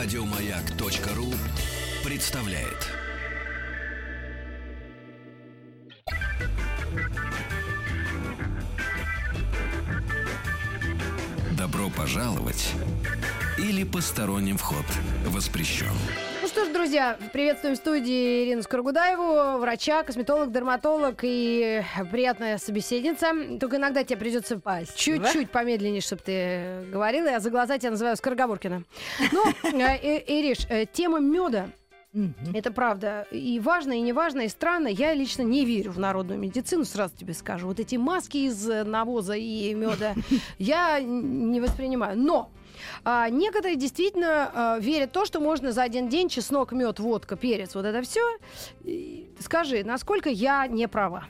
Радиомаяк.ру представляет. Добро пожаловать или посторонним вход воспрещен. Что ж, друзья, приветствуем в студии Ирину Скорогудаеву, врача, косметолог, дерматолог и приятная собеседница. Только иногда тебе придется чуть-чуть помедленнее, чтобы ты говорила. Я за глаза тебя называю Скороговоркина. Ну, э, Ириш, э, тема меда это правда. И важно, и не важно, и странно. Я лично не верю в народную медицину, сразу тебе скажу. Вот эти маски из навоза и меда я не воспринимаю. Но а, некоторые действительно а, верят в то, что можно за один день чеснок, мед, водка, перец, вот это все. Скажи, насколько я не права?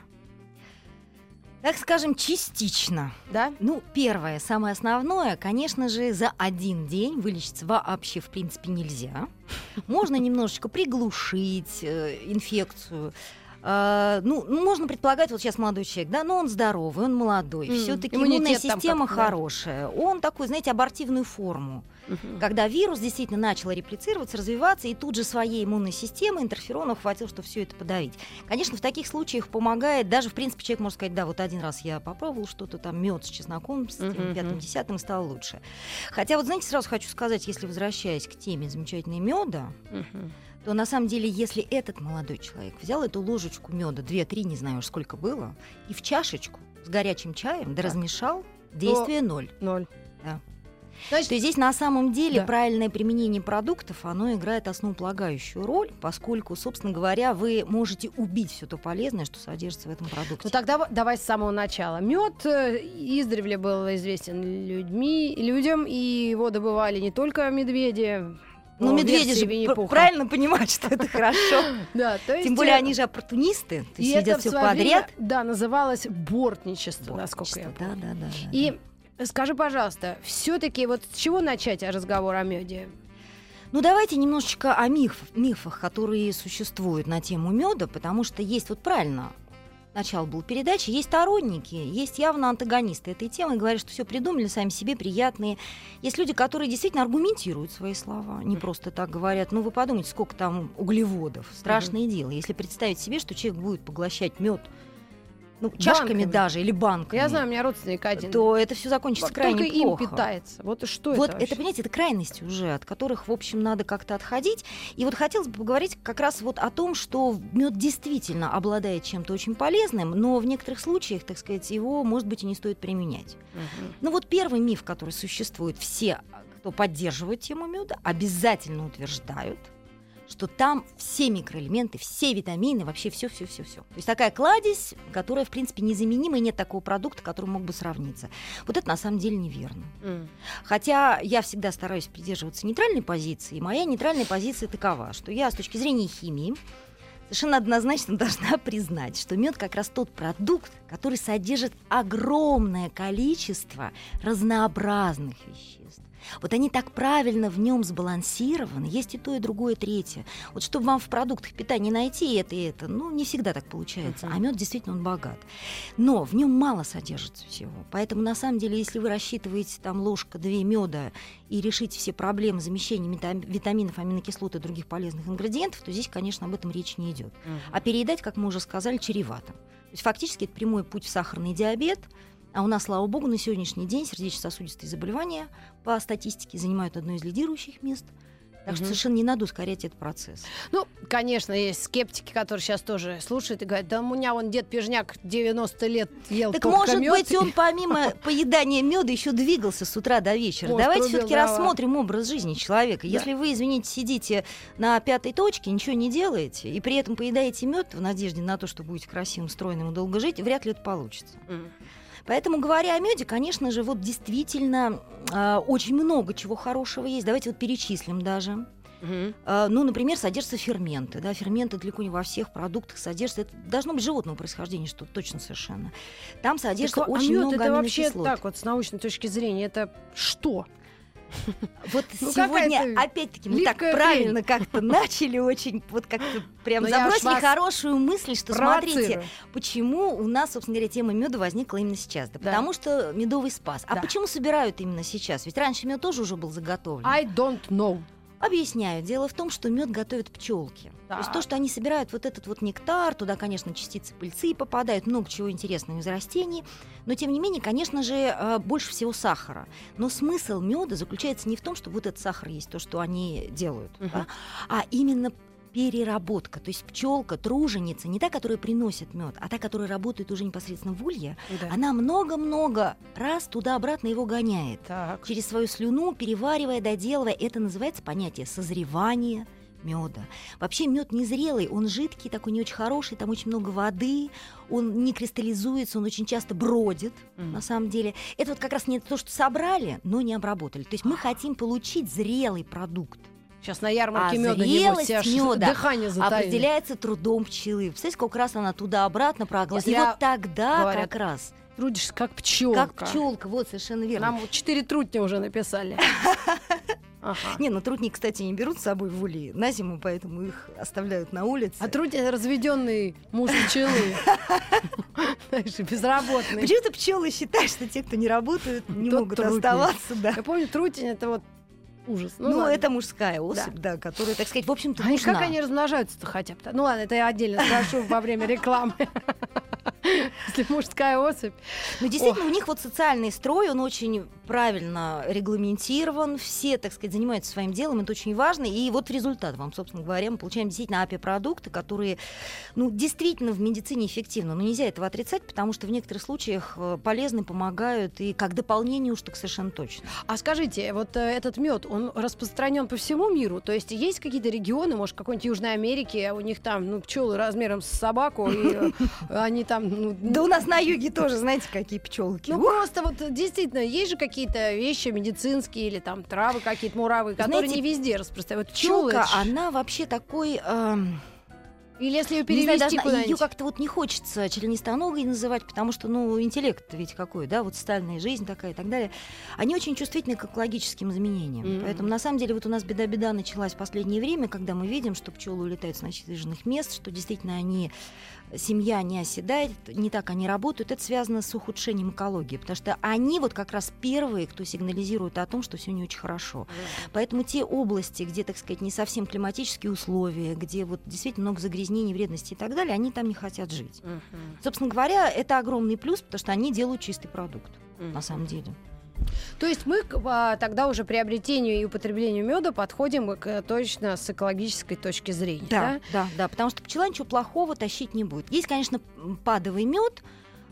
Так скажем, частично. Да? Ну, первое, самое основное, конечно же, за один день вылечиться вообще, в принципе, нельзя. Можно немножечко приглушить э, инфекцию, Uh, ну, можно предполагать, вот сейчас молодой человек, да, но он здоровый, он молодой, mm. все-таки иммунная система хорошая, он такой, знаете, абортивную форму угу. когда вирус действительно начал реплицироваться, развиваться, и тут же своей иммунной системы интерферонов хватило, чтобы все это подавить. Конечно, в таких случаях помогает, даже в принципе человек может сказать, да, вот один раз я попробовал что-то там, мед с чесноком, с угу. пятым, десятым, стало лучше. Хотя вот, знаете, сразу хочу сказать, если возвращаясь к теме замечательной меда, угу то на самом деле, если этот молодой человек взял эту ложечку меда, 2-3, не знаю уж сколько было, и в чашечку с горячим чаем, да размешал, действие ноль. Ноль. Да. Значит, то здесь на самом деле да. правильное применение продуктов, оно играет основополагающую роль, поскольку, собственно говоря, вы можете убить все то полезное, что содержится в этом продукте. Ну тогда давай с самого начала. Мед э, издревле был известен людьми, людям, и его добывали не только медведи, ну, медведи же правильно понимают, что это хорошо. Да, то есть... Тем более они же оппортунисты, то есть едят все подряд. Да, называлось бортничество, насколько я помню. Да, да, да. И Скажи, пожалуйста, все-таки вот с чего начать разговор о меде? Ну, давайте немножечко о миф, мифах, которые существуют на тему меда, потому что есть вот правильно начало был передачи, есть сторонники, есть явно антагонисты этой темы, и говорят, что все придумали сами себе приятные. Есть люди, которые действительно аргументируют свои слова, не просто так говорят. Ну, вы подумайте, сколько там углеводов. Страшное mm-hmm. дело. Если представить себе, что человек будет поглощать мед ну, чашками банками. даже или банками. Я знаю, у меня родственник один. То это все закончится крайне Только плохо. им питается. Вот что вот это? это, понимаете, это крайности уже, от которых, в общем, надо как-то отходить. И вот хотелось бы поговорить как раз вот о том, что мед действительно обладает чем-то очень полезным, но в некоторых случаях, так сказать, его, может быть, и не стоит применять. Угу. Ну вот первый миф, который существует, все, кто поддерживает тему меда, обязательно утверждают – что там все микроэлементы, все витамины, вообще все, все, все, все. То есть такая кладезь, которая, в принципе, незаменима, и нет такого продукта, который мог бы сравниться. Вот это на самом деле неверно. Mm. Хотя я всегда стараюсь придерживаться нейтральной позиции, и моя нейтральная позиция такова, что я с точки зрения химии совершенно однозначно должна признать, что мед как раз тот продукт, который содержит огромное количество разнообразных веществ вот они так правильно в нем сбалансированы, есть и то, и другое, и третье. Вот чтобы вам в продуктах питания найти это и это, ну, не всегда так получается. Uh-huh. А мед действительно он богат. Но в нем мало содержится всего. Поэтому, на самом деле, если вы рассчитываете там ложка-две меда и решите все проблемы замещения витаминов, аминокислот и других полезных ингредиентов, то здесь, конечно, об этом речь не идет. Uh-huh. А переедать, как мы уже сказали, чревато. То есть фактически это прямой путь в сахарный диабет, а у нас, слава богу, на сегодняшний день сердечно-сосудистые заболевания по статистике занимают одно из лидирующих мест. Так что совершенно не надо ускорять этот процесс. Ну, конечно, есть скептики, которые сейчас тоже слушают и говорят, да у меня вон дед Пижняк 90 лет ел Так может мёд. быть он помимо поедания меда еще двигался с утра до вечера. Может, Давайте все-таки рассмотрим образ жизни человека. Да. Если вы, извините, сидите на пятой точке, ничего не делаете, и при этом поедаете мед в надежде на то, что будете красивым, стройным и долго жить, вряд ли это получится. Mm. Поэтому, говоря о меде, конечно же, вот действительно э, очень много чего хорошего есть. Давайте вот перечислим даже. Uh, ну, например, содержатся ферменты. Да? Ферменты далеко не во всех продуктах содержатся. Это должно быть животного происхождения, что точно совершенно. Там содержится так, очень а много это вообще так вот с научной точки зрения это что? Вот ну, сегодня, опять-таки, мы так правильно как-то начали, очень вот как-то прям Но забросили хорошую мысль, что смотрите, почему у нас, собственно говоря, тема меда возникла именно сейчас. Да, да. потому что медовый спас. А да. почему собирают именно сейчас? Ведь раньше мед тоже уже был заготовлен. I don't know. Объясняю. Дело в том, что мед готовят пчелки. То есть то, что они собирают вот этот вот нектар, туда, конечно, частицы пыльцы попадают, много чего интересного из растений, но тем не менее, конечно же, э, больше всего сахара. Но смысл меда заключается не в том, что вот этот сахар есть, то, что они делают, Мгм. да, а именно переработка. То есть пчелка, труженица, не та, которая приносит мед, а та, которая работает уже непосредственно в улье, Да. она много-много раз туда-обратно его гоняет Так. через свою слюну, переваривая, доделывая. Это называется понятие созревания меда. Вообще мед незрелый, он жидкий, такой не очень хороший, там очень много воды, он не кристаллизуется, он очень часто бродит, Мгм. на самом деле. Это вот как раз не то, что собрали, но не обработали. То есть мы хотим получить зрелый продукт. Сейчас на ярмарке А меда зрелость аж мёда дыхание затаили. Определяется трудом пчелы. Представляете, сколько раз она туда-обратно прогла. Если И вот тогда говорят, как раз, Трудишься как пчелка. как пчелка, вот совершенно верно. Нам вот четыре трутня уже написали. Ага. Не, ну трутни, кстати, не берут с собой в ули на зиму, поэтому их оставляют на улице. А трутень разведенный муж пчелы. Знаешь, безработный. Почему-то пчелы считают, что те, кто не работают, не могут оставаться, да. Я помню, трутень это вот ужас. Ну, Ну, ладно. это мужская особь, да. которая, так сказать, в общем-то, А нужна. как они размножаются-то хотя бы? Ну ладно, это я отдельно спрошу во время рекламы. Если мужская особь. Ну, действительно, у них вот социальный строй, он очень правильно регламентирован, все, так сказать, занимаются своим делом, это очень важно, и вот результат вам, собственно говоря, мы получаем действительно API-продукты, которые, ну, действительно в медицине эффективны, но нельзя этого отрицать, потому что в некоторых случаях э, полезны, помогают, и как дополнение уж так совершенно точно. А скажите, вот э, этот мед, он распространен по всему миру? То есть есть какие-то регионы, может, какой-нибудь Южной Америки, а у них там, ну, пчелы размером с собаку, и э, они там, ну, Да у нас на юге тоже, знаете, какие пчелки. Ну просто вот действительно есть же какие-то вещи медицинские или там травы какие-то муравы, которые Знаете, не везде распространяют. Вот пчелы, она вообще такой... эм, или если ее Не знаю, перевести должна- ее как-то вот не хочется членистоногой называть, потому что, ну, интеллект ведь какой, да, вот социальная жизнь такая и так далее. Они очень чувствительны к экологическим изменениям. Мгм. Поэтому, на самом деле, вот у нас беда-беда началась в последнее время, когда мы видим, что пчелы улетают с насиженных мест, что действительно они семья не оседает, не так они работают, это связано с ухудшением экологии, потому что они вот как раз первые, кто сигнализирует о том, что все не очень хорошо. Поэтому те области, где, так сказать, не совсем климатические условия, где вот действительно много загрязнений, вредности и так далее, они там не хотят жить. Мгм. Собственно говоря, это огромный плюс, потому что они делают чистый продукт, Мгм. на самом деле. То есть мы а, тогда уже приобретению и употреблению меда подходим к, точно с экологической точки зрения. Да. да, да, потому что пчела ничего плохого тащить не будет. Есть, конечно, падовый мед,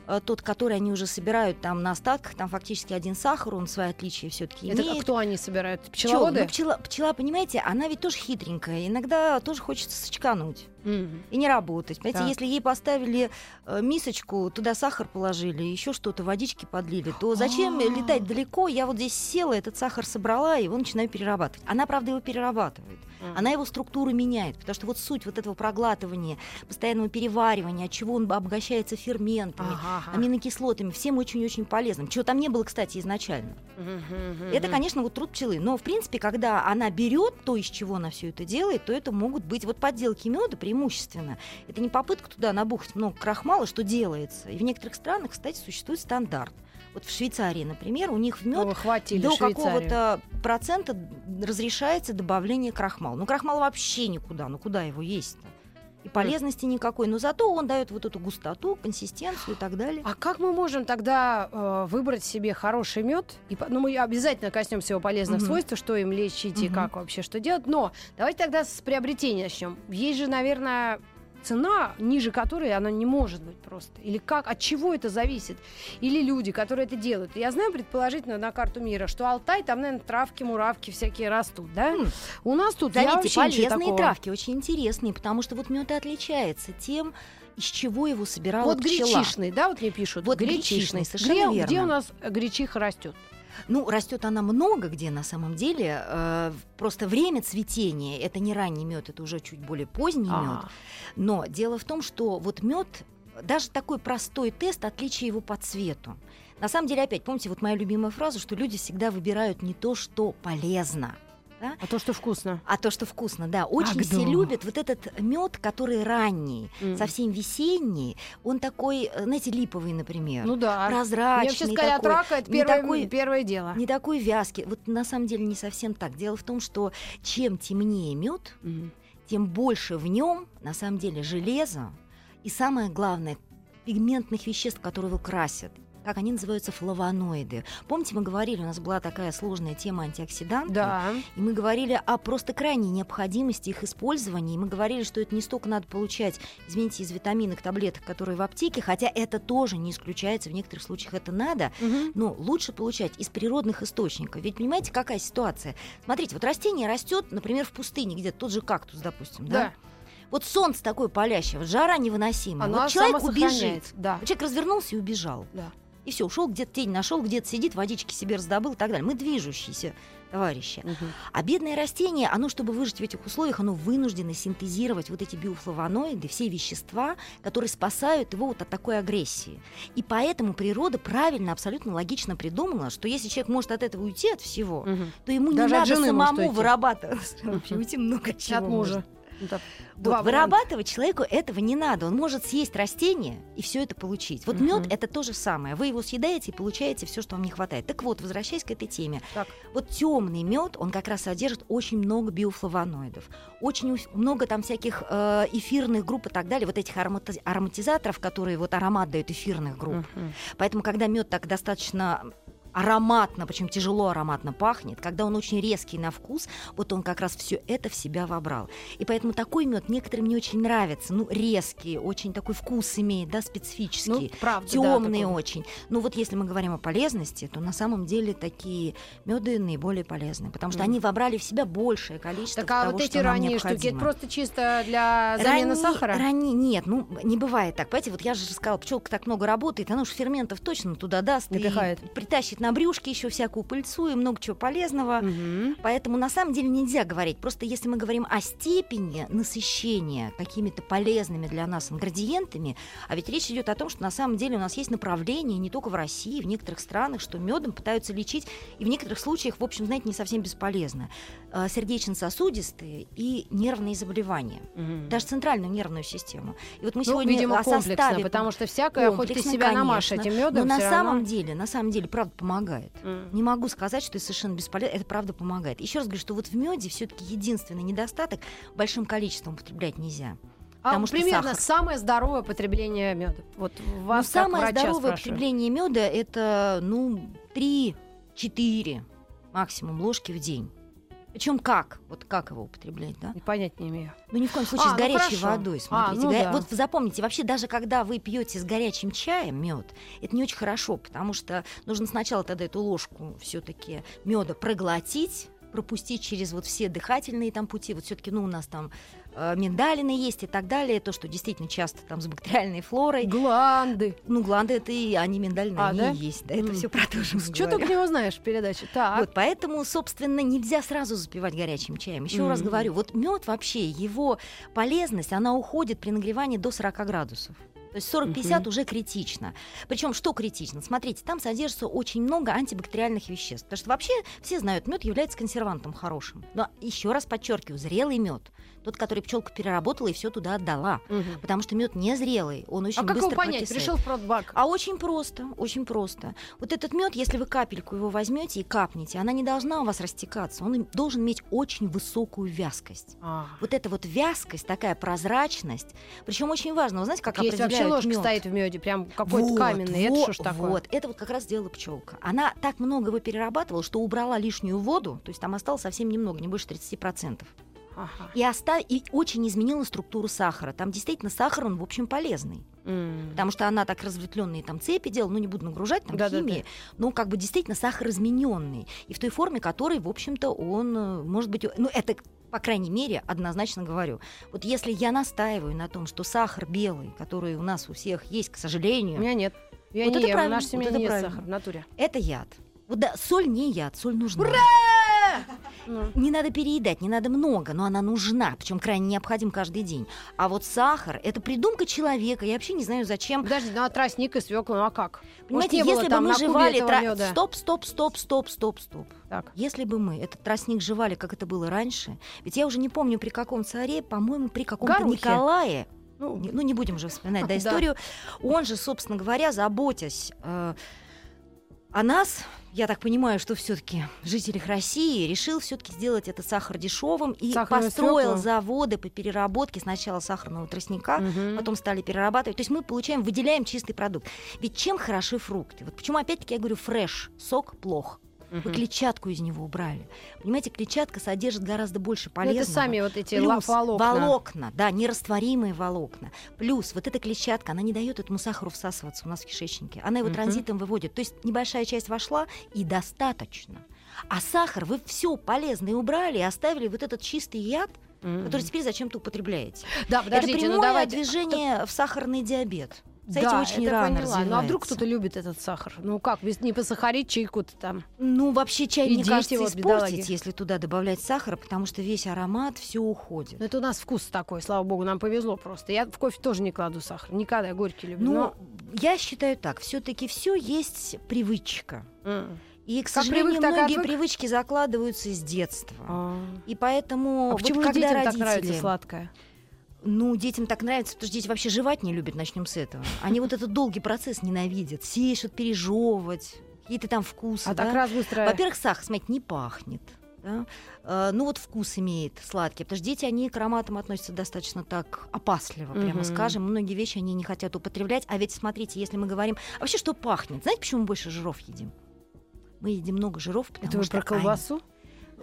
э, тот, который они уже собирают там на остатках, там фактически один сахар, он свои отличия все-таки Это имеет. кто они собирают? Пчеловоды? Ну, пчела, пчела, понимаете, она ведь тоже хитренькая. Иногда тоже хочется сочкануть. Мгм. и не работать. Понимаете, Так. если ей поставили э, мисочку, туда сахар положили, еще что-то, водички подлили, то зачем А. летать далеко? Я вот здесь села, этот сахар собрала, и его начинаю перерабатывать. Она, правда, его перерабатывает. Мгм. Она его структуру меняет, потому что вот суть вот этого проглатывания, постоянного переваривания, от чего он обогащается ферментами, ага. аминокислотами, всем очень-очень полезным. Чего там не было, кстати, изначально. Мгм, Это, конечно, вот труд пчелы. Но, в принципе, когда она берет то, из чего она все это делает, то это могут быть вот подделки меда преимущественно. Это не попытка туда набухать много крахмала, что делается. И в некоторых странах, кстати, существует стандарт. Вот в Швейцарии, например, у них в мед до какого-то процента разрешается добавление крахмала. Ну, крахмал вообще никуда, ну куда его есть-то? И полезности никакой, но зато он дает вот эту густоту, консистенцию и так далее. А как мы можем тогда э, выбрать себе хороший мед? И, ну, мы обязательно коснемся его полезных Мгм. свойств, что им лечить и Мгм. как вообще что делать. Но давайте тогда с приобретения начнем. Есть же, наверное, цена, ниже которой она не может быть просто. Или как? От чего это зависит? Или люди, которые это делают. Я знаю предположительно на карту мира, что Алтай, там, наверное, травки, муравки всякие растут, да? М. У нас тут я Заметьте, вообще ничего полезные такого. травки, очень интересные, потому что вот мед и отличается тем, из чего его собирала Вот пчела. гречишный, да, вот мне пишут. Вот гречишный, совершенно где, верно. где у нас гречиха растет? Ну, растет она много где на самом деле. э, просто время цветения это не ранний мед, это уже чуть более поздний мед. А, Но дело в том, что вот мед, даже такой простой тест, отличие его по цвету. На самом деле, опять, помните, вот моя любимая фраза, что люди всегда выбирают не то, что полезно. Да? А то, что вкусно. А то, что вкусно, да. Очень Ах, все да. любят вот этот мед, который ранний, М. совсем весенний. Он такой, э, знаете, липовый, например. Ну да. прозрачный. Мне вообще сказали, от такой, рака это первое, такой- первое дело. Не такой вязкий. Вот на самом деле не совсем так. Дело в том, что чем темнее мед, Мгм. тем больше в нем на самом деле железа и самое главное пигментных веществ, которые его красят. Как они называются флавоноиды. Помните, мы говорили, у нас была такая сложная тема антиоксидантов. Да. И мы говорили о просто крайней необходимости их использования. И мы говорили, что это не столько надо получать, извините, из витаминок, таблеток, которые в аптеке, хотя это тоже не исключается, в некоторых случаях это надо, Мгм. но лучше получать из природных источников. Ведь понимаете, какая ситуация? Смотрите, вот растение растет, например, в пустыне, где тот же кактус, допустим, да? Да. Вот солнце такое палящее, вот жара невыносимая. Оно вот человек убежит. Да. Вот человек развернулся и убежал. Да. И все, ушел, где-то тень нашел, где-то сидит, водички себе раздобыл и так далее. Мы движущиеся товарищи. Мгм. А бедное растение, оно, чтобы выжить в этих условиях, оно вынуждено синтезировать вот эти биофлавоноиды, все вещества, которые спасают его вот от такой агрессии. И поэтому природа правильно, абсолютно логично придумала, что если человек может от этого уйти от всего, Мгм. то ему не Даже от надо самому вырабатывать. Уйти много чего От мужа. может. Да. Вот, вырабатывать человеку этого не надо. Он может съесть растение и все это получить. Вот Мгм. мед это то же самое. Вы его съедаете и получаете все, что вам не хватает. Так вот, возвращаясь к этой теме. Так. Вот темный мед, он как раз содержит очень много биофлавоноидов. Очень много там всяких э, эфирных групп и так далее. Вот этих аромати- ароматизаторов, которые вот аромат дают эфирных групп. Мгм. Поэтому, когда мед так достаточно ароматно, причем тяжело ароматно пахнет, когда он очень резкий на вкус, вот он как раз все это в себя вобрал. И поэтому такой мед некоторым не очень нравится. Ну, резкий, очень такой вкус имеет, да, Ну, специфический. правда, да, Темный такой. очень. Ну вот если мы говорим о полезности, то на самом деле такие меды наиболее полезны, потому что Мгм. они вобрали в себя большее количество Так а того, вот эти что ранние штуки, это необходимо. просто чисто для замены Ранние- сахара? ранние- нет, ну не бывает так. Понимаете, вот я же сказала, пчелка так много работает, она уж ферментов точно туда даст. Напихает. И притащит на брюшке еще всякую пыльцу и много чего полезного. Мгм. Поэтому на самом деле нельзя говорить. Просто если мы говорим о степени насыщения какими-то полезными для нас ингредиентами, а ведь речь идет о том, что на самом деле у нас есть направление не только в России, в некоторых странах, что медом пытаются лечить, и в некоторых случаях, в общем, знаете, не совсем бесполезно. Э, Сердечно-сосудистые и нервные заболевания Мгм. даже центральную нервную систему. И вот мы Ну, сегодня видимо, о комплексно, составе потому что всякое, хоть ты себя намажь конечно. этим медом, но на самом равно- деле, на самом деле, правда помогает. М. Не могу сказать, что это совершенно бесполезно. Это правда помогает. Еще раз говорю, что вот в меде все-таки единственный недостаток большим количеством употреблять нельзя. А потому что примерно сахар. самое здоровое потребление меда. Вот вас как самое здоровое спрашиваю. потребление меда это ну 3-4 максимум ложки в день. Причем как? Вот как его употреблять, да? Понять не имею. Ну, ни в коем случае А, с ну горячей хорошо. водой. А, Смотрите, ну Го- да. вот запомните, вообще даже когда вы пьете с горячим чаем мед, это не очень хорошо, потому что нужно сначала тогда эту ложку все-таки меда проглотить, пропустить через вот все дыхательные там пути. Вот все-таки, ну, у нас там миндалины есть и так далее, то, что действительно часто там с бактериальной флорой. Гланды. Ну, гланды это и они миндальные, А, они да? есть. Да, это М. все про то же Что говорим. только не узнаешь в передаче. Так. Вот, поэтому, собственно, нельзя сразу запивать горячим чаем. Еще раз Мгм. говорю, вот мед вообще, его полезность, она уходит при нагревании до 40 градусов. То есть 40-50 Мгм. уже критично. Причем что критично? Смотрите, там содержится очень много антибактериальных веществ. Потому что вообще все знают, мед является консервантом хорошим. Но еще раз подчеркиваю, зрелый мед, тот, который пчелка переработала и все туда отдала. Мгм. Потому что мед незрелый, он очень А как быстро его понять? прокисает. Пришел в продбак. А очень просто, очень просто. Вот этот мед, если вы капельку его возьмете и капнете, она не должна у вас растекаться. Он должен иметь очень высокую вязкость. А. Вот эта вот вязкость, такая прозрачность. Причем очень важно, вы знаете, как Есть определяют ложка мёд? стоит в меде, прям какой-то Вот, каменный. Это вот, что ж такое? Вот, это вот как раз сделала пчелка. Она так много его перерабатывала, что убрала лишнюю воду, то есть там осталось совсем немного, не больше 30%. Ага. И, оста... и очень изменила структуру сахара. Там действительно сахар, он, в общем, полезный. М. Потому что она так разветвленные там цепи делала, ну не буду нагружать там Да-да-да. химией, но как бы действительно сахар измененный. И в той форме, которой, в общем-то, он э, может быть, ну это по крайней мере, однозначно говорю. Вот если я настаиваю на том, что сахар белый, который у нас у всех есть, к У сожалению, меня нет. Я Вот не это ем, в правильно, нашей семье вот это нет правильно. сахара в натуре. это яд. Вот да, соль не яд, соль нужна. Ну. Не надо переедать, не надо много, но она нужна, причем крайне необходим каждый день. А вот сахар это придумка человека. Я вообще не знаю, зачем. Подожди, ну а тростник и свекла, ну а как? Может, Понимаете, было если бы мы жевали тра-? Стоп, стоп, стоп, стоп, стоп, стоп. Так. Если бы мы этот тростник жевали, как это было раньше, ведь я уже не помню при каком царе, по-моему, при каком-то. Николае, Ну, не- ну не будем же вспоминать да, Да. историю, он же, собственно говоря, заботясь э, о нас, я так понимаю, что все-таки жителях России решил все-таки сделать этот сахар дешевым и Сахарную построил свеклу. заводы по переработке сначала сахарного тростника, мгм. потом стали перерабатывать. То есть мы получаем, выделяем чистый продукт. Ведь чем хороши фрукты? Вот почему опять-таки я говорю фреш, сок плох. Вы Мгм. клетчатку из него убрали. Понимаете, клетчатка содержит гораздо больше Ну, полезного. это сами вот эти Плюс волокна. волокна, да, нерастворимые волокна. Плюс вот эта клетчатка, она не дает этому сахару всасываться у нас в кишечнике. Она его Мгм. транзитом выводит. То есть небольшая часть вошла и достаточно. А сахар вы все полезное убрали и оставили вот этот чистый яд, Мгм. который теперь зачем-то употребляете. Да, подождите, это прямое ну давайте. движение в сахарный диабет. С этим Да, очень это рано поняла. Ну а вдруг кто-то любит этот сахар? Ну как, без- не посахарить чайку-то там? Ну, вообще чай, И мне кажется, вот, испортить, бедолаги. если туда добавлять сахара, потому что весь аромат, все уходит. Ну, это у нас вкус такой, слава богу, нам повезло просто. Я в кофе тоже не кладу сахар. Никогда я горький люблю. Ну, но- я считаю так, все-таки все есть привычка. М. И, к сожалению, привык, так многие отвык. привычки закладываются с детства. А. И поэтому А вот почему когда детям так родители, нравится сладкое? Ну, детям так нравится, потому что дети вообще жевать не любят, начнем с этого. Они вот этот долгий процесс ненавидят, сеешь, пережевывать, какие-то там вкусы. А да. так раз быстро... Во-первых, сахар, смотрите, не пахнет. да. Э, ну вот вкус имеет сладкий, потому что дети, они к ароматам относятся достаточно так опасливо, прямо Мгм. скажем. Многие вещи они не хотят употреблять. А ведь смотрите, если мы говорим... А вообще, что пахнет? Знаете, почему мы больше жиров едим? Мы едим много жиров, потому Это вы что про колбасу? они-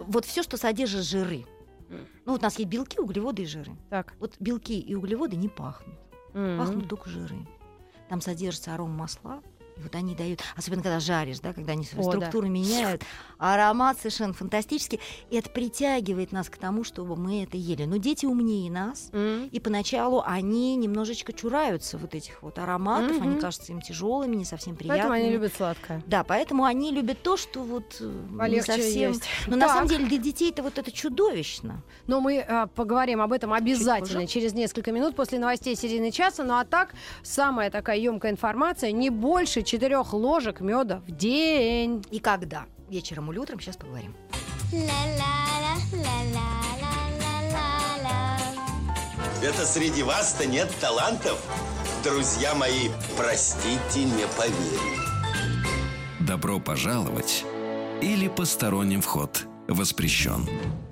вот все, что содержит жиры. Ну вот у нас есть белки, углеводы и жиры. Так. Вот белки и углеводы не пахнут. М. Пахнут только жиры. Там содержится арома масла. И вот они дают, особенно когда жаришь, да, когда они свою О, да. структуру меняют, аромат совершенно фантастический. И это притягивает нас к тому, чтобы мы это ели. Но дети умнее нас, М. и поначалу они немножечко чураются вот этих вот ароматов, они Мгм. кажутся им тяжелыми, не совсем приятными. Поэтому они любят сладкое. Да, поэтому они любят то, что вот э, не Полегче совсем. есть. Но на Так. самом деле для детей это вот это чудовищно. Но мы а, поговорим об этом обязательно через несколько минут после новостей середины часа. Ну а так, самая такая емкая информация: не больше четырех ложек меда в день. И когда? Вечером или утром, сейчас поговорим. Это среди вас-то нет талантов? Друзья мои, простите, не поверю. Добро пожаловать или посторонним вход воспрещен.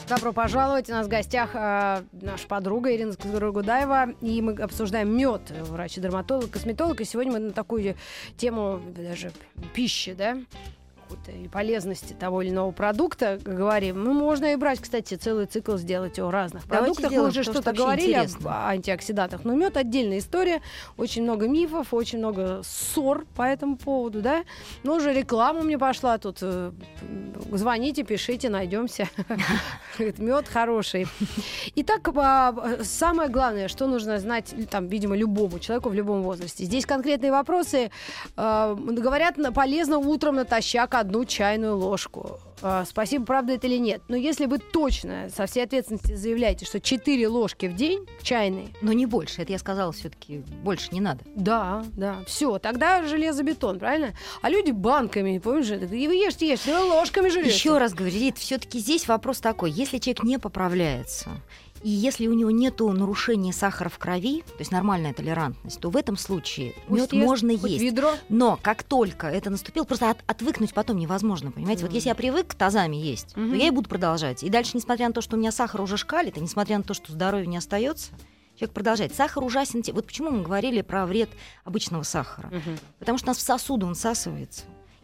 Добро пожаловать. У нас в гостях а, наша подруга Ирина Скорогудаева. И мы обсуждаем мед, врач-дерматолог, косметолог. И сегодня мы на такую тему даже пищи, да? Какой-то и полезности того или иного продукта говорим. Ну, можно и брать, кстати, целый цикл сделать о разных Давайте продуктах. Мы уже то, что что-то говорили интересно. антиоксидантах. Но мед отдельная история. Очень много мифов, очень много ссор по этому поводу, да? Ну, уже реклама мне пошла тут. э, Звоните, пишите, найдемся. Мед хороший. Итак, а, самое главное, что нужно знать, там, видимо, любому человеку в любом возрасте. Здесь конкретные вопросы. Э, Говорят, на- полезно утром натощак одну чайную ложку. Э, Спасибо, правда это или нет. Но если вы точно со всей ответственностью заявляете, что 4 ложки в день чайные, Но не больше. Это я сказала все-таки больше не надо. да, да, все, тогда железобетон, правильно? А люди банками, помнишь, и вы ешьте, ешьте, ложками жрете. Еще раз говорю, все-таки здесь вопрос такой: если человек не поправляется, и если у него нет нарушения сахара в крови, то есть нормальная толерантность, то в этом случае мед можно есть. ведро. Но как только это наступило, просто от- отвыкнуть потом невозможно, понимаете? Вот Мгм. если я привык тазами есть, Мгм. то я и буду продолжать. И дальше, несмотря на то, что у меня сахар уже шкалит, и несмотря на то, что здоровья не остается, человек продолжает. Сахар ужасен. Вот почему мы говорили про вред обычного сахара. Мгм. Потому что у нас в сосуды он всасывается.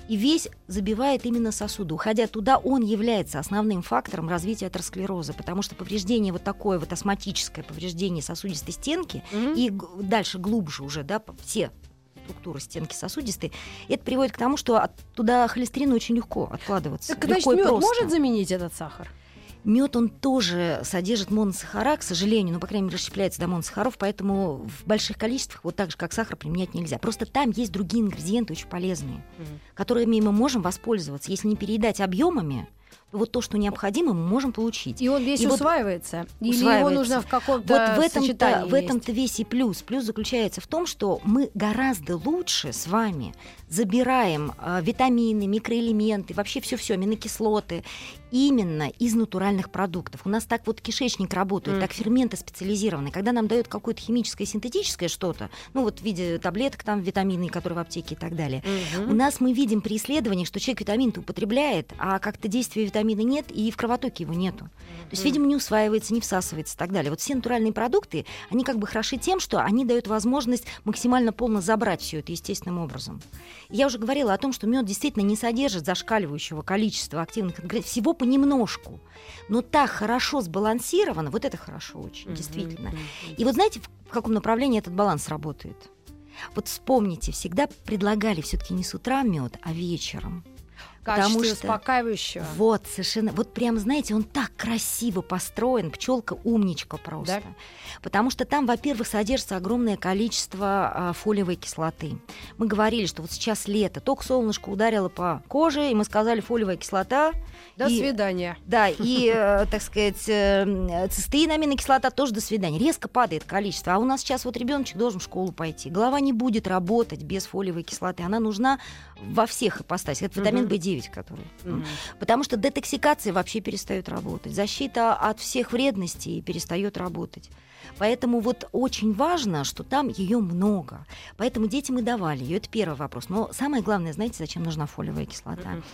И весь забивает именно сосуды. Уходя туда, он является основным фактором развития атеросклероза, потому что повреждение вот такое вот астматическое повреждение сосудистой стенки Мгм. и дальше глубже уже, да, все структуры стенки сосудистой, это приводит к тому, что от- туда холестерину очень легко откладываться. Так, значит, легко и мед может заменить этот сахар? Мед он тоже содержит моносахара, к сожалению, ну, по крайней мере, расщепляется до моносахаров, поэтому в больших количествах, вот так же, как сахар, применять нельзя. Просто там есть другие ингредиенты очень полезные, которыми мы можем воспользоваться. Если не переедать объемами, вот то, что необходимо, мы можем получить. И он весь И вот усваивается? Или его усваивается. нужно в каком-то Вот в этом-то, в этом-то весь и плюс. Плюс заключается в том, что мы гораздо лучше с вами забираем э, витамины, микроэлементы, вообще все-все, аминокислоты именно из натуральных продуктов. У нас так вот кишечник работает, так Мгм. ферменты специализированные. Когда нам дают какое-то химическое, синтетическое что-то, ну вот в виде таблеток, там витамины, которые в аптеке и так далее, Мгм. у нас мы видим при исследованиях, что человек витамин-то употребляет, а как-то действия витамина нет, и в кровотоке его нету. То есть, видимо, не усваивается, не всасывается и так далее. Вот все натуральные продукты, они как бы хороши тем, что они дают возможность максимально полно забрать все это естественным образом. Я уже говорила о том, что мед действительно не содержит зашкаливающего количества активных ингредиентов, всего понемножку. Но так хорошо сбалансировано, вот это хорошо очень, Мгм. действительно. И вот знаете, в каком направлении этот баланс работает? Вот вспомните, всегда предлагали все-таки не с утра мед, а вечером. Потому что успокаивающего. Вот, совершенно. Вот прям, знаете, он так красиво построен. Пчелка умничка просто. Да? Потому что там, во-первых, содержится огромное количество а, фолиевой кислоты. Мы говорили, что вот сейчас лето, только солнышко ударило по коже, и мы сказали фолиевая кислота. До и, свидания. Да, и, э, так сказать, э, цистеин, аминокислота тоже до свидания. Резко падает количество. А у нас сейчас вот ребеночек должен в школу пойти. Голова не будет работать без фолиевой кислоты. Она нужна во всех ипостасях. Это витамин В9. 9, который. Mm-hmm. Потому что детоксикация вообще перестает работать. Защита от всех вредностей перестает работать. Поэтому вот очень важно, что там ее много. Поэтому детям и давали ее. Это первый вопрос. Но самое главное, знаете, зачем нужна фолиевая кислота? Mm-hmm.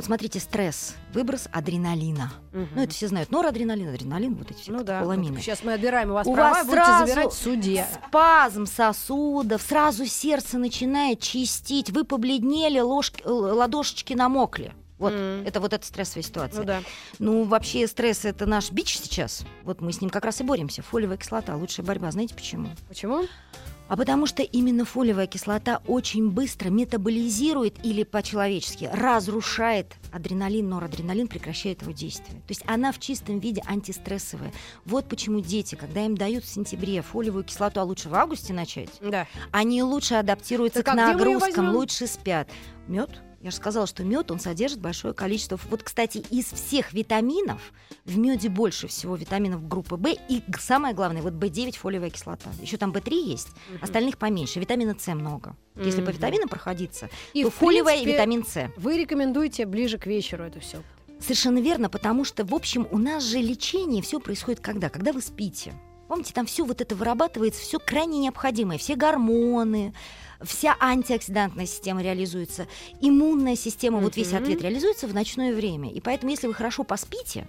Вот смотрите, стресс, выброс адреналина. Мгм. Ну, это все знают. Норадреналин, адреналин, вот эти все Ну да. катехоламины. Сейчас мы отбираем у вас У права, вас будете сразу забирать в суде. Спазм сосудов, сразу сердце начинает чистить. Вы побледнели, ложки, э, ладошечки намокли. Вот, Мгм. это вот эта стрессовая ситуация. Ну да. Ну, вообще стресс это наш бич сейчас. Вот мы с ним как раз и боремся. Фолиевая кислота лучшая борьба. Знаете почему? Почему? А потому что именно фолиевая кислота очень быстро метаболизирует или по-человечески разрушает адреналин, норадреналин, прекращает его действие. То есть она в чистом виде антистрессовая. Вот почему дети, когда им дают в сентябре фолиевую кислоту, а лучше в августе начать, Да. они лучше адаптируются Так к а её нагрузкам, лучше спят. Мед. Я же сказала, что мед он содержит большое количество. Вот, кстати, из всех витаминов в меде больше всего витаминов группы В и самое главное, вот В9 фолиевая кислота. Еще там В3 есть, Мгм. остальных поменьше. Витамина С много. Если по витаминам проходиться, И, то фолиевая принципе, и витамин С. Вы рекомендуете ближе к вечеру это все. Совершенно верно, потому что, в общем, у нас же лечение все происходит когда? Когда вы спите. Помните, там все вот это вырабатывается, все крайне необходимое, все гормоны, вся антиоксидантная система реализуется, иммунная система, вот весь ответ реализуется в ночное время. И поэтому, если вы хорошо поспите,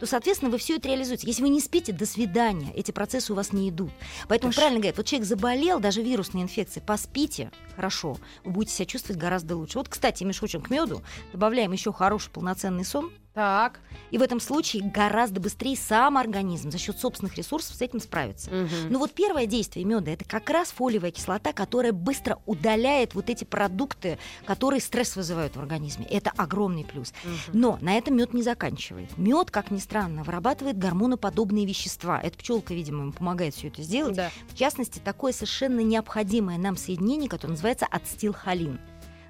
то, соответственно, вы все это реализуете. Если вы не спите, до свидания. Эти процессы у вас не идут. Поэтому Это ж- правильно говорят, вот человек заболел, даже вирусной инфекцией, поспите хорошо, вы будете себя чувствовать гораздо лучше. Вот, кстати, мешочек к меду добавляем еще хороший полноценный сон, Так. и в этом случае гораздо быстрее сам организм за счет собственных ресурсов с этим справится. Мгм. Ну вот первое действие меда это как раз фолиевая кислота, которая быстро удаляет вот эти продукты, которые стресс вызывают в организме. Это огромный плюс. Мгм. Но на этом мед не заканчивает. Мед, как ни странно, вырабатывает гормоноподобные вещества. Эта пчелка, видимо, помогает все это сделать. Да. В частности, такое совершенно необходимое нам соединение, которое называется ацетилхолин.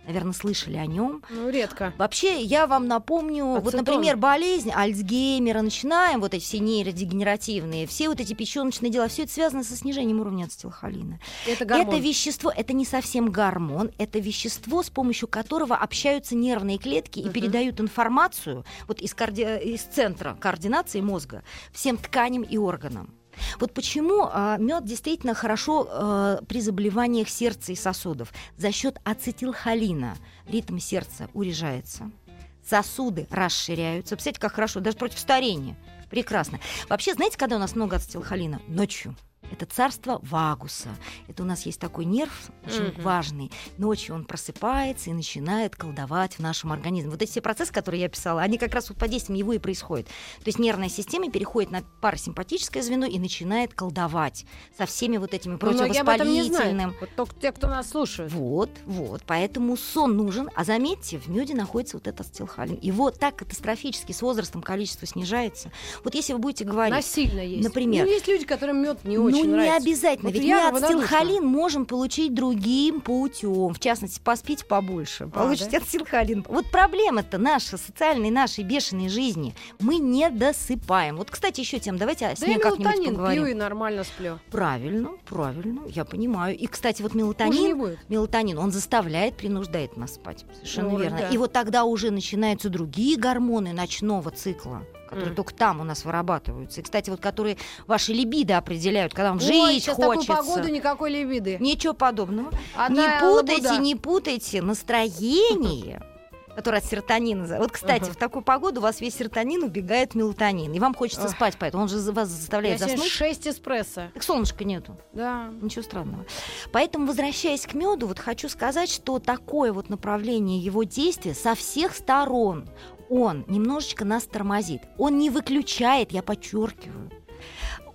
Наверное, слышали о нем. Ну, редко. Вообще, я вам напомню, вот, Ацетон. например, болезнь Альцгеймера, начинаем, вот эти все нейродегенеративные, все вот эти печеночные дела, все это связано со снижением уровня ацетилхолина. Это гормон. Это вещество, это не совсем гормон, это вещество, с помощью которого общаются нервные клетки и Мгм. передают информацию вот из, коорди- из центра координации мозга всем тканям и органам. Вот почему мед действительно хорошо э, при заболеваниях сердца и сосудов. За счет ацетилхолина ритм сердца урежается, сосуды расширяются. Представляете, как хорошо, даже против старения. Прекрасно. Вообще, знаете, когда у нас много ацетилхолина? Ночью. Это царство вагуса. Это у нас есть такой нерв очень Мгм. важный. Ночью он просыпается и начинает колдовать в нашем организме. Вот эти все процессы, которые я писала, они как раз вот под действием его и происходят. То есть нервная система переходит на парасимпатическое звено и начинает колдовать со всеми вот этими Но многие об этом не противовоспалительным. знают. Вот только те, кто нас слушают. Вот, вот. Поэтому сон нужен. А заметьте, в меде находится вот этот ацетилхолин. Его так катастрофически с возрастом количество снижается. Вот если вы будете говорить... Насильно есть. Например. Ну, есть люди, которым мед не очень очень ну, нравится. не обязательно. Вот Ведь мы равнодушна. ацетилхолин можем получить другим путем. В частности, поспите побольше. Получите А, да? ацетилхолин. Вот проблема-то наша, социальной нашей бешеной жизни. Мы не досыпаем. Вот, кстати, еще тем, давайте с Да ней я как-нибудь мелатонин поговорим. пью и нормально сплю. Правильно, правильно, я понимаю. И, кстати, вот мелатонин, мелатонин, он заставляет, принуждает нас спать. Совершенно Ну, верно. да. И вот тогда уже начинаются другие гормоны ночного цикла которые Мгм. только там у нас вырабатываются. И, кстати, вот которые ваши либидо определяют, когда вам Ой, жить сейчас хочется. такую погоду никакой либиды. Ничего подобного. Одна не путайте, лабуда. не путайте настроение которое от серотонина. Вот, кстати, Ага. в такую погоду у вас весь серотонин убегает в мелатонин. И вам хочется Ах. спать, поэтому он же вас Я заставляет сегодня заснуть. 6 эспрессо. Так солнышка нету. Да. Ничего странного. Поэтому, возвращаясь к меду, вот хочу сказать, что такое вот направление его действия со всех сторон он немножечко нас тормозит. Он не выключает, я подчеркиваю.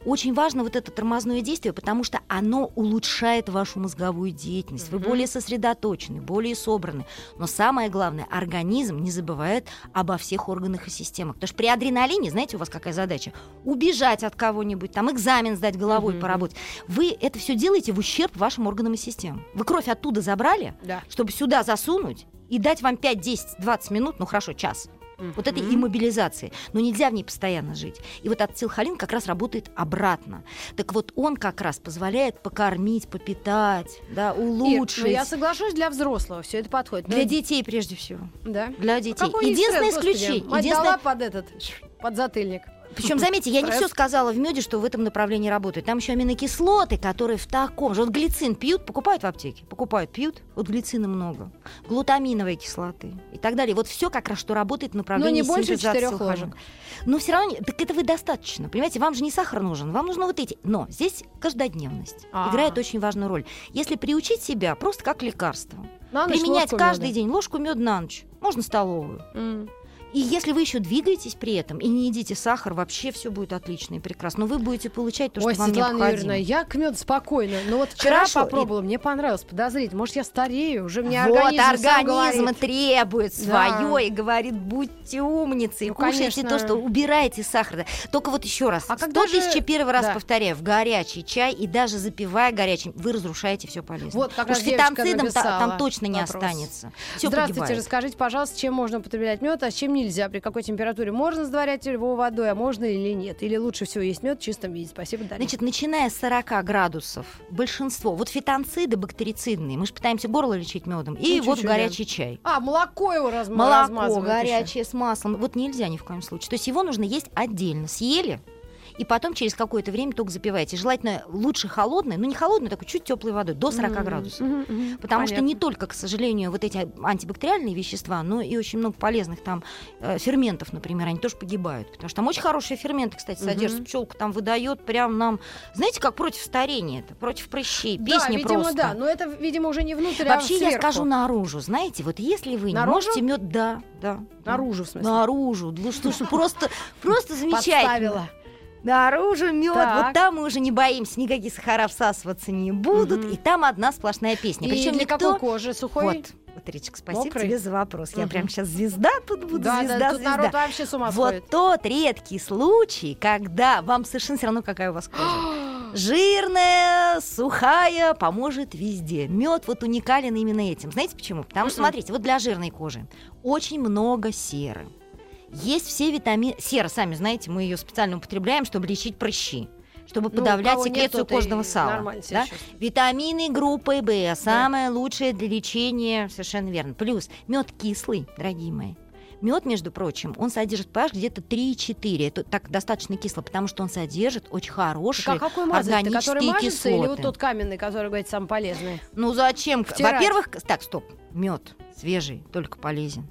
Очень важно вот это тормозное действие, потому что оно улучшает вашу мозговую деятельность. Вы более сосредоточены, более собраны. Но самое главное, организм не забывает обо всех органах и системах. Потому что при адреналине, знаете, у вас какая задача? Убежать от кого-нибудь, там экзамен сдать головой, Мгм. поработать. Вы это все делаете в ущерб вашим органам и системам. Вы кровь оттуда забрали, Да. чтобы сюда засунуть и дать вам 5, 10, 20 минут, ну хорошо, час. Вот этой иммобилизации. Но нельзя в ней постоянно жить. И вот ацетилхолин как раз работает обратно. Так вот он как раз позволяет покормить, попитать, да, Ир, улучшить. ну я соглашусь, для взрослого все это подходит. Для Ну, детей прежде всего. Да. Для детей. Какой есть Единственное стресс, исключение. Единственное- под этот, под затыльник. Причем, заметьте, я не все сказала в меде, что в этом направлении работает. Там еще аминокислоты, которые в таком же. Вот глицин пьют, покупают в аптеке. Покупают, пьют. Вот глицина много. Глутаминовой кислоты и так далее. Вот все как раз, что работает в направлении не больше четырех ложек. Но все равно, так этого достаточно. Понимаете, вам же не сахар нужен, вам нужны вот эти. Но здесь каждодневность А. играет очень важную роль. Если приучить себя просто как лекарство, На ночь применять каждый меда. день ложку меда на ночь, можно столовую. М. И если вы еще двигаетесь при этом и не едите сахар, вообще все будет отлично и прекрасно. Но вы будете получать то, Ой, что вам Светлана необходимо. Юрьевна, я к меду спокойно. Но вот вчера Хорошо, попробовала, мне понравилось, подозрительно. Может, я старею, уже мне вот организм, организм требует Да. свое и говорит, будьте умницей, Ну, кушайте конечно. то, что убирайте сахар. Только вот еще раз, А когда же- 101 раз Да. повторяю, в горячий чай и даже запивая горячим, вы разрушаете все полезное. Вот как Уж фитонцидом та- написала там точно не вопрос. останется. Всё Здравствуйте, погибает. расскажите, пожалуйста, чем можно употреблять мед, а чем нельзя? При какой температуре можно сдворять его водой, а можно или нет? Или лучше всего есть мед в чистом виде? Спасибо, Дарья. Значит, начиная с 40 градусов, большинство, вот фитонциды бактерицидные, мы же пытаемся горло лечить медом, и Ну, вот горячий чай. а, молоко его разм... Молоко горячее с маслом. Вот нельзя ни в коем случае. То есть его нужно есть отдельно. Съели, и потом через какое-то время только запиваете. Желательно лучше холодной, но не холодной, такой чуть теплой водой, до 40 Мгм, градусов. мгм. Потому что Понятно. не только, к сожалению, вот эти антибактериальные вещества, но и очень много полезных там э, ферментов, например, они тоже погибают. Потому что там очень хорошие ферменты, кстати, содержатся. Пчелка там выдает прям нам, знаете, как против старения это, против прыщей. Да, Песня видимо, просто. да. Но это, видимо, уже не внутрь, а Вообще я сверху. скажу наружу, знаете, вот если вы Наружу? не можете мед, да, да, да. Наружу, в смысле. Наружу. Ну что ж, просто, просто замечательно. Подставила. Наружу мед. Вот там мы уже не боимся, никакие сахара всасываться не будут. Мгм. И там одна сплошная песня. И Причем для никто... кожи? Сухой? Вот, вот, Речка, спасибо Мокрый? тебе за вопрос. Я Мгм. прям сейчас звезда тут буду, да, звезда, да, тут звезда. народ вообще с ума сходит. Вот тот редкий случай, когда вам совершенно все равно, какая у вас кожа. Жирная, сухая, поможет везде. Мед вот уникален именно этим. Знаете почему? Потому что, смотрите, вот для жирной кожи очень много серы. Есть все витамины. Сера, сами знаете, мы ее специально употребляем, чтобы лечить прыщи, чтобы Ну, подавлять секрецию кожного сала. да? Витамины группы В самое лучшее для лечения, совершенно верно. Плюс мед кислый, дорогие мои. Мед, между прочим, он содержит pH где-то 3,4. Это так достаточно кисло, потому что он содержит очень хорошие Так, а какой мазать? Который органические мажется или вот кислоты. тот каменный, который, говорит, самый полезный? Ну зачем? Во-первых, так, стоп. Мед свежий, только полезен.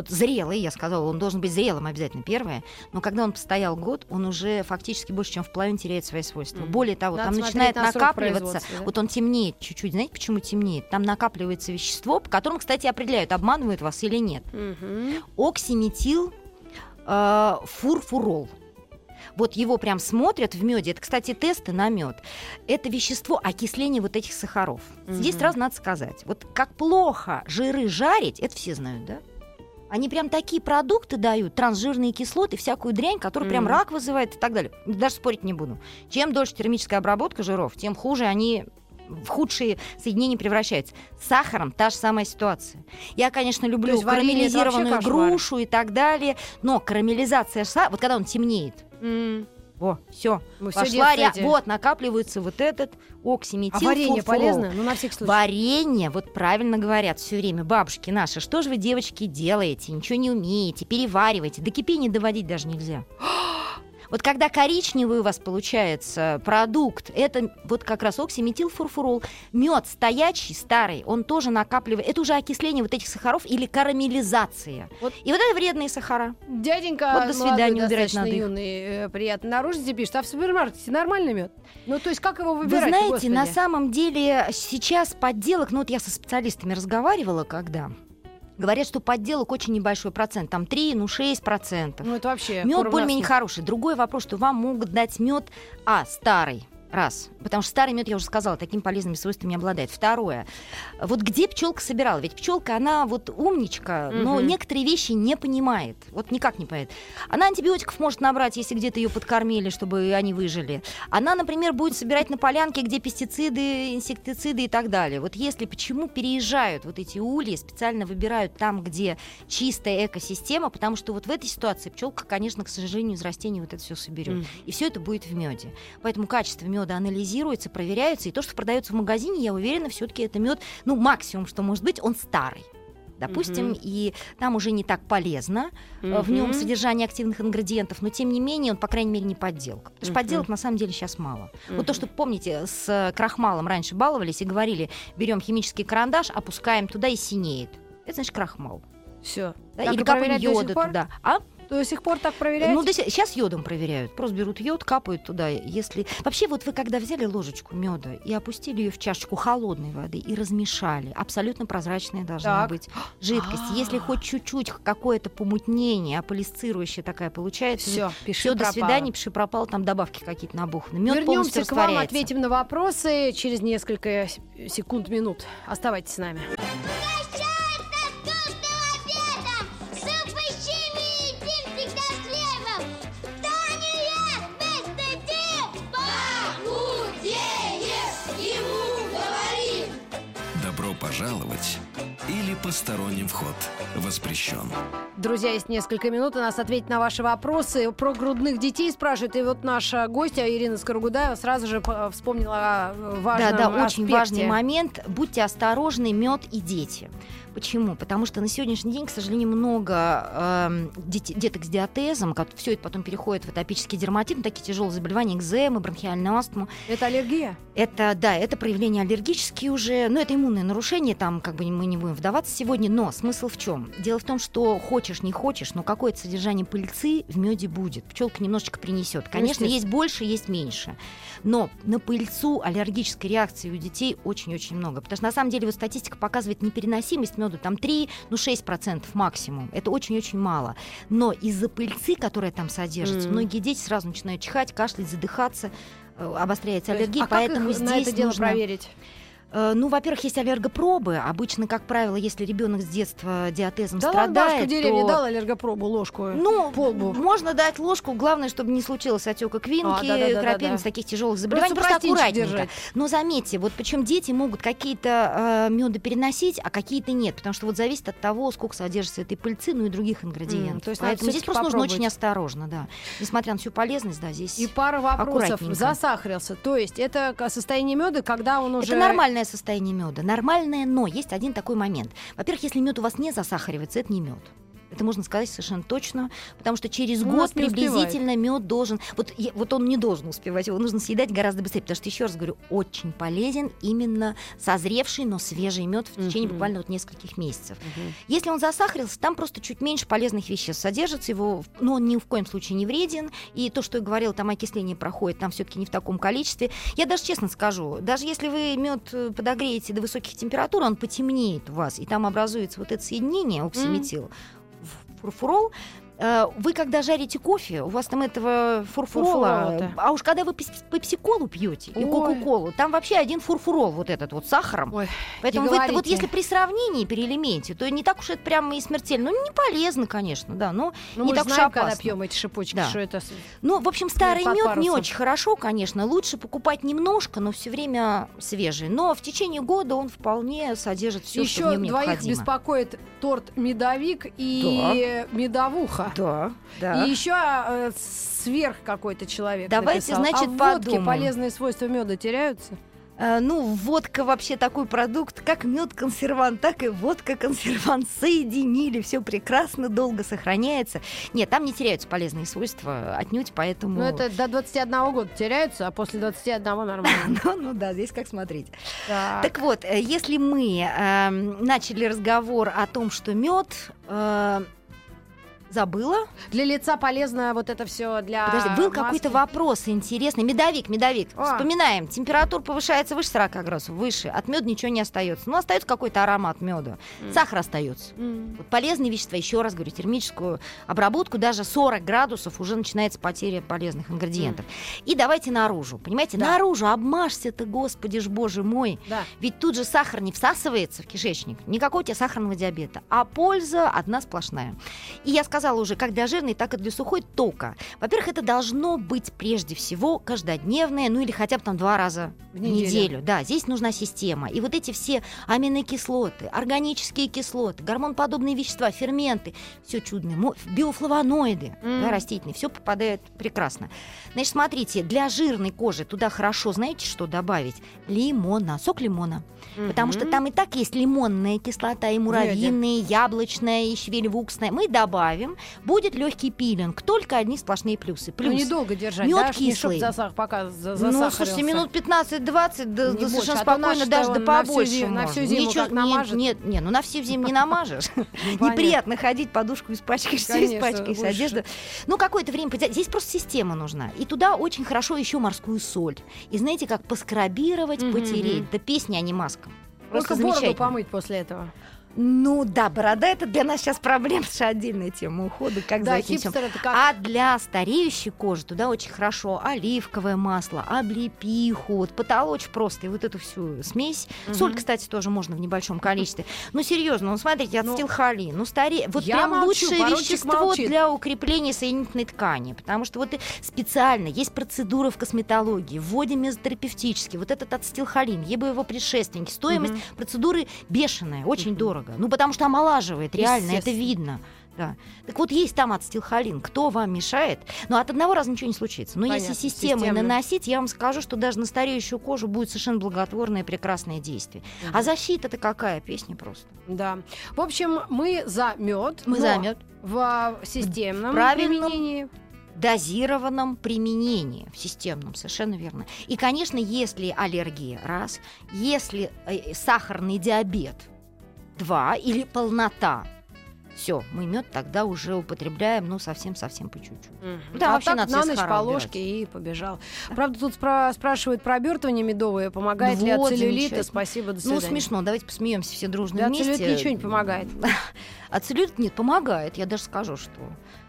Вот зрелый, я сказала, он должен быть зрелым обязательно, первое. Но когда он постоял год, он уже фактически больше, чем в половину теряет свои свойства. Мгм. Более того, Надо там начинает на накапливаться, да? вот он темнеет чуть-чуть. Знаете, почему темнеет? Там накапливается вещество, по которому, кстати, определяют, обманывают вас или нет. Мгм. Оксиметил э, фурфурол. Вот его прям смотрят в меде. Это, кстати, тесты на мед. Это вещество окисления вот этих сахаров. Здесь Мгм. сразу надо сказать. Вот как плохо жиры жарить, это все знают, да? Они прям такие продукты дают, трансжирные кислоты, всякую дрянь, которая прям Мгм. рак вызывает и так далее. Даже спорить не буду. Чем дольше термическая обработка жиров, тем хуже они в худшие соединения превращаются. С сахаром та же самая ситуация. Я, конечно, люблю карамелизированную грушу и так далее, но карамелизация сахара, вот когда он темнеет, М, о, все, пошла ря-. Вот, накапливается вот этот А оксиметил. варенье полезно? Ну, на всякий случай. Варенье, вот правильно говорят все время бабушки наши, что же вы, девочки, делаете, ничего не умеете, перевариваете, до кипения доводить даже нельзя. Вот когда коричневый у вас получается продукт, это вот как раз оксиметилфурфурол, мед стоячий, старый, он тоже накапливает, это уже окисление вот этих сахаров или карамелизация. Вот. И вот это вредные сахара. Дяденька Вот до молодой, свидания, убирать достаточно надо их. юный, э, приятно наружности пишет, а в супермаркете нормальный мед? Ну, то есть как его Вы выбирать? знаете, господи? на самом деле сейчас подделок, ну вот я со специалистами разговаривала, когда говорят, что подделок очень небольшой процент, там 3, ну 6 процентов. Ну, это вообще... Мед более-менее хороший. Другой вопрос, что вам могут дать мед, а, старый. Раз. Потому что старый мед, я уже сказала, такими полезными свойствами не обладает. Второе. Вот где пчелка собирала? Ведь пчелка, она вот умничка, но Мгм. некоторые вещи не понимает. Вот никак не понимает. Она антибиотиков может набрать, если где-то ее подкормили, чтобы они выжили. Она, например, будет собирать на полянке, где пестициды, инсектициды и так далее. Вот если почему переезжают вот эти ульи, специально выбирают там, где чистая экосистема, потому что вот в этой ситуации пчелка, конечно, к сожалению, из растений вот это все соберет. Мгм. И все это будет в меде. Поэтому качество меда анализируется, проверяется. И то, что продается в магазине, я уверена, все-таки это мед, ну, максимум, что может быть, он старый. Допустим, Мгм. и там уже не так полезно э, в нем содержание активных ингредиентов, но тем не менее он, по крайней мере, не подделка. Потому что Мгм. подделок на самом деле сейчас мало. Вот то, что, помните, с э, крахмалом раньше баловались и говорили, берем химический карандаш, опускаем туда и синеет. Это значит крахмал. Все. Да, Так или капаем йода туда. А? До сих пор так проверяют? Ну, сейчас йодом проверяют. Просто берут йод, капают туда. Если вообще, вот вы когда взяли ложечку меда и опустили ее в чашечку холодной воды и размешали, абсолютно прозрачная должна Так. быть жидкость. Если А. хоть чуть-чуть какое-то помутнение, аполисцирующая такая получается, Все, пиши все, до свидания, пиши пропал, там добавки какие-то набуханы. Мед Вернемся полностью к вам, ответим на вопросы через несколько секунд, минут. Оставайтесь с нами. Пожаловать или посторонним вход воспрещен. Друзья, есть несколько минут у нас ответить на ваши вопросы. Про грудных детей спрашивают. И вот наша гостья Ирина Скорогудаева сразу же по- вспомнила о Да, важном да, очень аспекте. важный момент. Будьте осторожны, мед и дети. Почему? Потому что на сегодняшний день, к сожалению, много эм, дете- деток с диатезом, все это потом переходит в атопический дерматит, ну, такие тяжелые заболевания, экземы, бронхиальную астму. Это аллергия? Это, да, это проявления аллергические уже, но это иммунное нарушение, там как бы мы не будем вдаваться сегодня, но смысл в чем? Дело в том, что хочешь, не хочешь, но какое-то содержание пыльцы в меде будет. Пчелка немножечко принесет. Конечно, естественно. есть больше, есть меньше. Но на пыльцу аллергической реакции у детей очень-очень много. Потому что на самом деле вот статистика показывает непереносимость меда там 3, ну 6% максимум. Это очень-очень мало. Но из-за пыльцы, которая там содержится, Мгм. многие дети сразу начинают чихать, кашлять, задыхаться, э, обостряется аллергия, а как поэтому их здесь на это дело нужно... проверить? Э, Ну, во-первых, есть аллергопробы. Обычно, как правило, если ребенок с детства диатезом Да ладно, страдает, в деревне то... дал аллергопробу, ложку. Ну, полбу. можно дать ложку, главное, чтобы не случилось отека квинки, А, да-да-да-да-да. крапивниц, таких тяжелых заболеваний, Просто просто, аккуратненько. держать. Но заметьте, вот причем дети могут какие-то э, меды переносить, а какие-то нет, потому что вот зависит от того, сколько содержится этой пыльцы, ну и других ингредиентов. то есть Поэтому здесь просто нужно очень попробовать. осторожно, да. Несмотря на всю полезность, да, здесь... И пара вопросов. Засахарился. То есть это состояние меда, когда он уже... Это нормальное состояние меда. Нормальное, но есть один такой момент. Во-первых, если мед у вас не засахаривается, это не мед. Это можно сказать совершенно точно, потому что через У год приблизительно мед должен, вот, вот он не должен успевать, его нужно съедать гораздо быстрее, потому что еще раз говорю, очень полезен именно созревший, но свежий мед в течение Мгм. буквально вот нескольких месяцев. Мгм. Если он засахарился, там просто чуть меньше полезных веществ содержится, его, но он ни в коем случае не вреден. И то, что я говорила, там окисление проходит, там все-таки не в таком количестве. Я даже честно скажу, даже если вы мед э, подогреете до высоких температур, он потемнеет у вас, и там образуется вот это соединение оксиметил, фурфурол, Вы когда жарите кофе, у вас там этого фурфурола, Фурфурола-то. а уж когда вы пепс- пепси-колу пьете и кока-колу, там вообще один фурфурол вот этот вот с сахаром. Ой, Поэтому не вы- вот если при сравнении переэлементе, то не так уж это прямо и смертельно. Ну, не полезно, конечно, да, но Ну, не так же уж знаем, опасно. когда пьем эти шипучки, Да. что это... Ну, в общем, старый мед не парусом. очень хорошо, конечно. Лучше покупать немножко, но все время свежий. Но в течение года он вполне содержит все, что в Еще нем двоих необходимо. беспокоит торт медовик и медовуха. Да, да. И еще э, сверх какой-то человек. Давайте, написал. значит, а подумаем. полезные свойства меда теряются? Э, ну, водка вообще такой продукт, как мед консервант, так и водка консервант соединили, все прекрасно, долго сохраняется. Нет, там не теряются полезные свойства отнюдь, поэтому... Ну, это до 21 года теряются, а после 21 нормально. Ну, ну да, здесь как смотреть. Так. Так вот, э, если мы эм, начали разговор о том, что мед забыла. Для лица полезно вот это все для Подожди, был какой-то вопрос интересный. Медовик, медовик. А. Вспоминаем. Температура повышается выше 40 градусов, выше. От меда ничего не остается. Ну, остается какой-то аромат меда. М. Сахар остается. М. Вот полезные вещества, еще раз говорю, термическую обработку, даже 40 градусов уже начинается потеря полезных ингредиентов. И давайте наружу. Понимаете, Да. наружу обмажься ты, господи ж, боже мой. Да. Ведь тут же сахар не всасывается в кишечник. Никакого у тебя сахарного диабета. А польза одна сплошная. И я сказала уже, как для жирной, так и для сухой только. Во-первых, это должно быть прежде всего каждодневное, ну или хотя бы там два раза В неделю. неделю. Да, здесь нужна система. И вот эти все аминокислоты, органические кислоты, гормонподобные вещества, ферменты, все чудное, биофлавоноиды, М. да, растительные, все попадает прекрасно. Значит, смотрите, для жирной кожи туда хорошо, знаете, что добавить? Лимона, сок лимона. Потому что там и так есть лимонная кислота, и муравьиная, и яблочная, и щавелевуксная. Мы добавим, будет легкий пилинг, только одни сплошные плюсы. Ну, Плюс недолго держать, мёд да? Не кислый. засах, пока ну, слушайте, минут 15-20, да, Не да совершенно а спокойно, даже да побольше на всю зиму Ничего, как намажет. Нет, нет, не, ну на всю зиму не намажешь. понятно. Неприятно ходить, подушку испачкаешь, все испачкаешь, одежду. Ну, какое-то время. Здесь просто система нужна. И туда очень хорошо еще морскую соль. И знаете, как поскрабировать, потереть. Да песня, а не маска. Просто Только бороду помыть после этого. Ну да, борода это для нас сейчас проблема, это же отдельная тема ухода, как за да, этим всем. хипстер это как... А для стареющей кожи туда очень хорошо оливковое масло, облепиху, вот потолочь просто и вот эту всю смесь. Мгм. Соль, кстати, тоже можно в небольшом количестве. Ну серьезно, ну смотрите, Ну, ацетилхолин, ну старе... вот я прям молчу, лучшее вещество молчит. для укрепления соединительной ткани, потому что вот специально есть процедуры в косметологии, вводим мезотерапевтически, вот этот ацетилхолин, ебо его предшественники, стоимость Мгм. процедуры бешеная, очень Мгм. дорого, ну потому что омолаживает, реально, это видно. Да. Так вот, есть там ацетилхолин. Кто вам мешает? Но от одного раза ничего не случится. Но Понятно, если системой системно. наносить, я вам скажу, что даже на стареющую кожу будет совершенно благотворное прекрасное действие. Мгм. А защита-то какая? Песня просто. Да. В общем, мы за мед. Мы за мед. В системном Правильном. применении. дозированном применении в системном, совершенно верно. И, конечно, если аллергия, раз, если э, сахарный диабет, два, или полнота, все, мы мед тогда уже употребляем, ну, совсем-совсем по чуть-чуть. Мгм. Да, а вообще так надо на ночь по ложке и побежал. Правда, тут спра- спрашивают про обертывание медовое. Помогает ли от Вот, целлюлита? Спасибо, до Ну, свидания. смешно, давайте посмеемся все дружно Да, вместе. целлюлит ничего не помогает. А целлюлит нет, помогает. Я даже скажу, что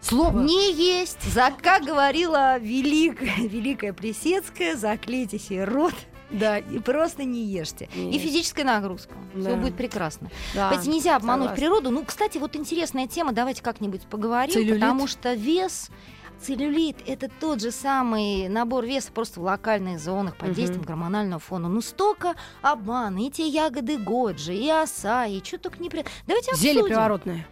Слово. не есть. За, как говорила великая, великая Плесецкая, заклейте себе рот Да, и просто не ешьте. Не И физическая нагрузка. Да. Все будет прекрасно. да. Понимаете, нельзя обмануть согласна. природу. Ну, кстати, вот интересная тема, давайте как-нибудь поговорим, Целлюлит? потому что вес Целлюлит – это тот же самый набор веса просто в локальных зонах под действием гормонального фона. Ну, столько обмана, и те ягоды годжи, и оса, и что только не... при- Давайте Зелье обсудим. приворотное.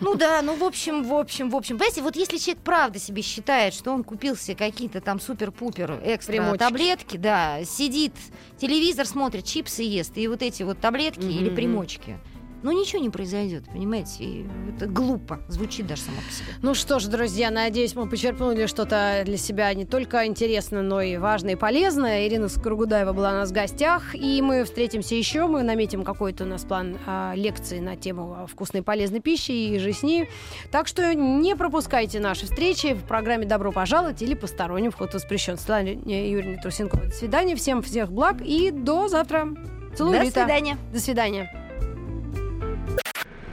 Ну да, ну в общем, в общем, в общем. Понимаете, вот если человек правда себе считает, что он купил себе какие-то там супер-пупер экстра Примочки. таблетки, да, сидит, телевизор смотрит, чипсы ест, и вот эти вот таблетки или Мгм. примочки. Ну ничего не произойдет, понимаете? И это глупо, звучит даже само по себе. Ну что ж, друзья, надеюсь, мы почерпнули что-то для себя не только интересное, но и важное и полезное. Ирина Скоргудаева была у нас в гостях, и мы встретимся еще. Мы наметим какой-то у нас план а, лекции на тему а, вкусной и полезной пищи и же с ней. Так что не пропускайте наши встречи в программе «Добро пожаловать» или «Посторонним вход воспрещен». Светлана Юрьевна Трусенкова. До свидания. Всем всех благ и до завтра. Целую, До Рита. свидания. До свидания.